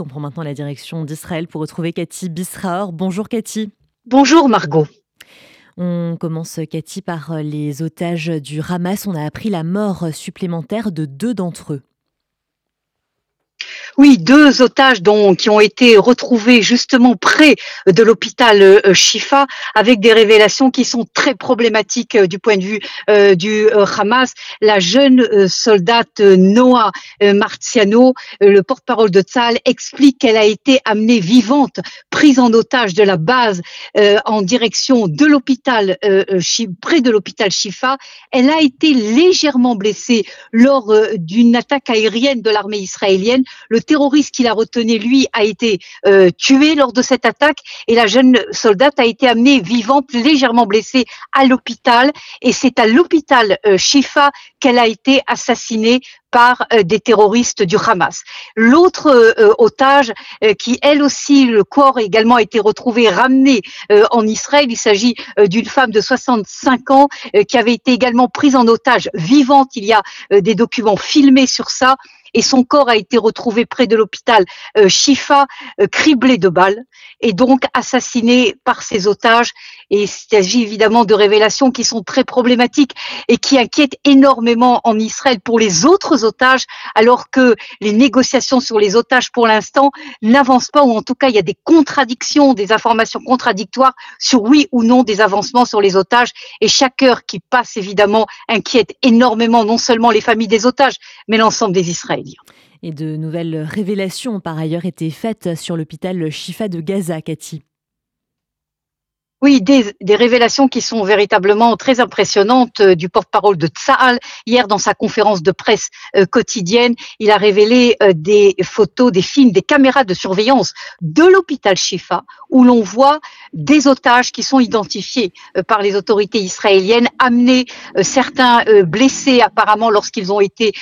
On prend maintenant la direction d'Israël pour retrouver Cathy Bisraor. Bonjour Cathy. Bonjour Margot. On commence Cathy par les otages du Hamas. On a appris la mort supplémentaire de deux d'entre eux. Oui, deux otages dont, qui ont été retrouvés justement près de l'hôpital euh, Shifa avec des révélations qui sont très problématiques euh, du point de vue euh, du Hamas. La jeune soldate Noah Martiano, le porte-parole de Tzal, explique qu'elle a été amenée vivante, prise en otage de la base en direction de l'hôpital près de l'hôpital Shifa. Elle a été légèrement blessée lors d'une attaque aérienne de l'armée israélienne. Terroriste qui l'a retenu, lui, a été euh, tué lors de cette attaque et la jeune soldate a été amenée vivante, légèrement blessée à l'hôpital. Et c'est à l'hôpital euh, Shifa qu'elle a été assassinée par euh, des terroristes du Hamas. L'autre otage, qui elle aussi, le corps a également été retrouvé, ramené en Israël, il s'agit d'une femme de 65 ans qui avait été également prise en otage vivante. Il y a des documents filmés sur ça et son corps a été retrouvé près de l'hôpital euh, Shifa, euh, criblé de balles et donc assassiné par ses otages. Et il s'agit évidemment de révélations qui sont très problématiques et qui inquiètent énormément en Israël pour les autres otages, alors que les négociations sur les otages pour l'instant n'avancent pas, ou en tout cas il y a des contradictions, des informations contradictoires sur oui ou non des avancements sur les otages. Et chaque heure qui passe évidemment inquiète énormément non seulement les familles des otages, mais l'ensemble des Israéliens. Et de nouvelles révélations ont par ailleurs été faites sur l'hôpital Shifa de Gaza, Cathy. Oui, des, révélations qui sont véritablement très impressionnantes euh, du porte-parole de Tsahal. Hier, dans sa conférence de presse euh, quotidienne, il a révélé euh, des photos, des films, des caméras de surveillance de l'hôpital Shifa, où l'on voit des otages qui sont identifiés par les autorités israéliennes, amenés, certains blessés apparemment lorsqu'ils ont été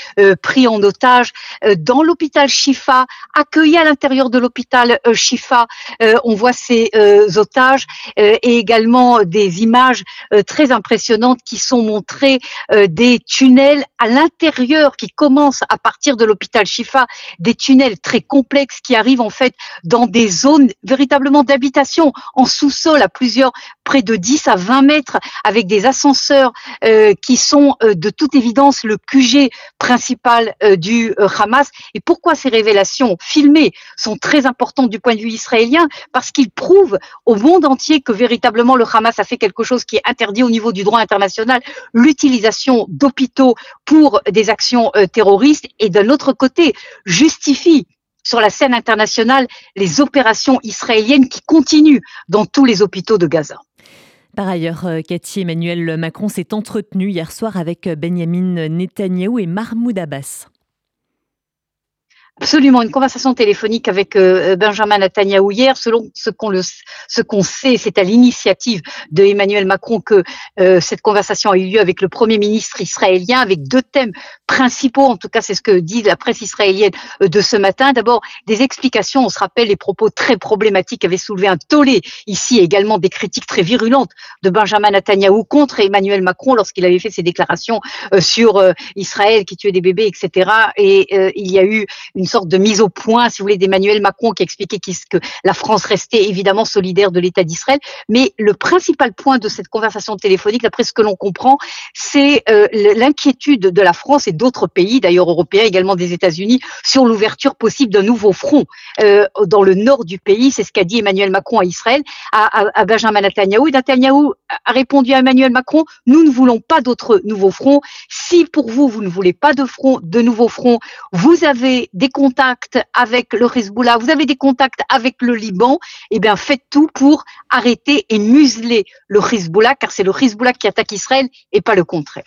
pris en otage dans l'hôpital Shifa, accueillis à l'intérieur de l'hôpital Shifa. on voit ces otages et également des images euh, très impressionnantes qui sont montrées euh, des tunnels à l'intérieur qui commencent à partir de l'hôpital Shifa, des tunnels très complexes qui arrivent en fait dans des zones véritablement d'habitation en sous-sol à plusieurs près de 10 à 20 mètres avec des ascenseurs euh, qui sont de toute évidence le QG principal du Hamas. Et pourquoi ces révélations filmées sont très importantes du point de vue israélien? Parce qu'ils prouvent au monde entier que véritablement le Hamas a fait quelque chose qui est interdit au niveau du droit international, l'utilisation d'hôpitaux pour des actions euh, terroristes, et d'un autre côté, justifie sur la scène internationale les opérations israéliennes qui continuent dans tous les hôpitaux de Gaza. Par ailleurs, euh, Cathy Emmanuel Macron s'est entretenu hier soir avec Benjamin Netanyahou et Mahmoud Abbas. Absolument, une conversation téléphonique avec euh, Benjamin Netanyahu hier. Selon ce qu'on le, ce qu'on sait, c'est à l'initiative de Emmanuel Macron que euh, cette conversation a eu lieu avec le Premier ministre israélien, avec deux thèmes principaux. En tout cas, c'est ce que dit la presse israélienne euh, de ce matin. D'abord, des explications. On se rappelle les propos très problématiques avaient soulevé un tollé ici, également des critiques très virulentes de Benjamin Netanyahu contre Emmanuel Macron lorsqu'il avait fait ses déclarations sur Israël qui tuait des bébés, etc. Et il y a eu une une sorte de mise au point, si vous voulez, d'Emmanuel Macron qui expliquait que la France restait évidemment solidaire de l'État d'Israël. Mais le principal point de cette conversation téléphonique, d'après ce que l'on comprend, c'est euh, l'inquiétude de la France et d'autres pays, d'ailleurs européens, également des États-Unis, sur l'ouverture possible d'un nouveau front euh, dans le nord du pays. C'est ce qu'a dit Emmanuel Macron à Israël, à, Benjamin Netanyahu. Et Netanyahu a répondu à Emmanuel Macron, nous ne voulons pas d'autres nouveaux fronts. Si pour vous, vous ne voulez pas de front, de nouveaux fronts, vous avez des contacts avec le Hezbollah, vous avez des contacts avec le Liban, eh bien faites tout pour arrêter et museler le Hezbollah, car c'est le Hezbollah qui attaque Israël et pas le contraire.